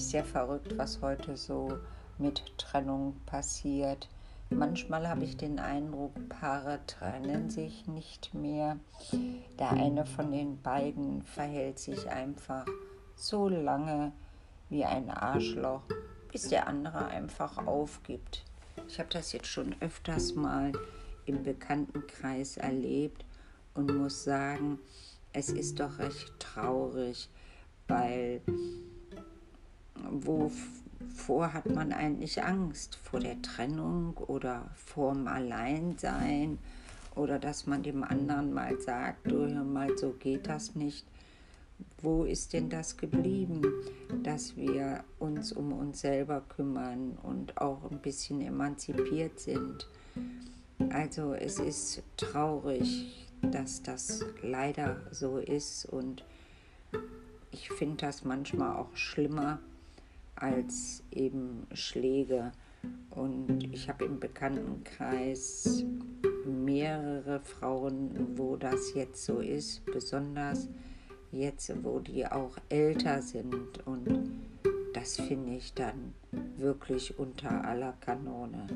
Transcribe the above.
ist ja verrückt, was heute so mit Trennung passiert. Manchmal habe ich den Eindruck, Paare trennen sich nicht mehr. Der eine von den beiden verhält sich einfach so lange wie ein Arschloch, bis der andere einfach aufgibt. Ich habe das jetzt schon öfters mal im Bekanntenkreis erlebt und muss sagen, es ist doch recht traurig, weil wovor hat man eigentlich Angst? Vor der Trennung oder vorm Alleinsein oder dass man dem anderen mal sagt, du hör mal, so geht das nicht. Wo ist denn das geblieben, dass wir uns um uns selber kümmern und auch ein bisschen emanzipiert sind? Also es ist traurig, dass das leider so ist und ich finde das manchmal auch schlimmer als eben Schläge. Und ich habe im Bekanntenkreis mehrere Frauen, wo das jetzt so ist, besonders jetzt, wo die auch älter sind. Und das finde ich dann wirklich unter aller Kanone.